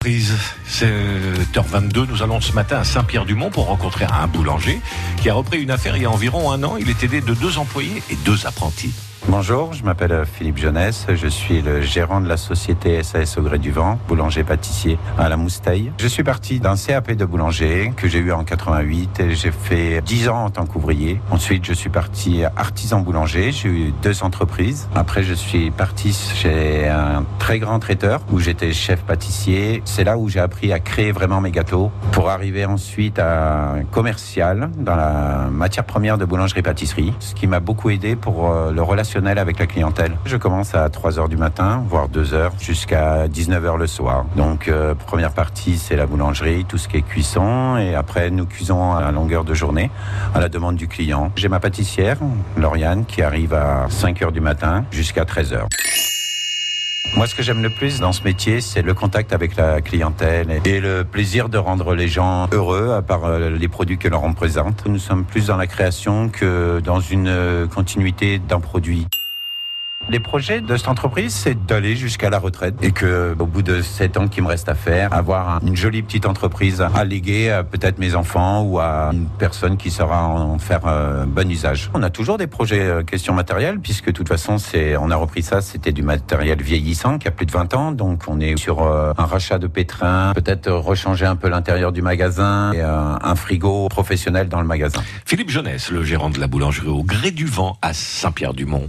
Prise, c'est 7h22. Nous allons ce matin à Saint-Pierre-du-Mont pour rencontrer un boulanger qui a repris une affaire il y a environ un an. Il est aidé de deux employés et deux apprentis. Bonjour, je m'appelle Philippe Jeunesse, je suis le gérant de la société SAS au gré du vent, boulanger-pâtissier à la Moustaille. Je suis parti d'un CAP de boulanger que j'ai eu en 88 et j'ai fait 10 ans en tant qu'ouvrier. Ensuite, je suis parti artisan boulanger, j'ai eu deux entreprises. Après, je suis parti chez un très grand traiteur où j'étais chef pâtissier. C'est là où j'ai appris à créer vraiment mes gâteaux pour arriver ensuite à un commercial dans la matière première de boulangerie-pâtisserie, ce qui m'a beaucoup aidé pour euh, le avec la clientèle. Je commence à 3 heures du matin, voire 2 heures, jusqu'à 19 heures le soir. Donc, euh, première partie, c'est la boulangerie, tout ce qui est cuisson. Et après, nous cuisons à longueur de journée, à la demande du client. J'ai ma pâtissière, Lauriane, qui arrive à 5 heures du matin jusqu'à 13 heures. Moi, ce que j'aime le plus dans ce métier, c'est le contact avec la clientèle et le plaisir de rendre les gens heureux à part euh, les produits que l'on représente. Nous sommes plus dans la création que dans une continuité d'un produit. Les projets de cette entreprise, c'est d'aller jusqu'à la retraite et que, au bout de sept ans qu'il me reste à faire, avoir une jolie petite entreprise à léguer à peut-être mes enfants ou à une personne qui saura en faire un bon usage. On a toujours des projets euh, question matériel puisque de toute façon, c'est, on a repris ça, c'était du matériel vieillissant qui a plus de 20 ans, donc on est sur euh, un rachat de pétrin, peut-être rechanger un peu l'intérieur du magasin et euh, un frigo professionnel dans le magasin. Philippe Jeunesse, le gérant de la boulangerie au gré du vent à Saint-Pierre-du-Mont.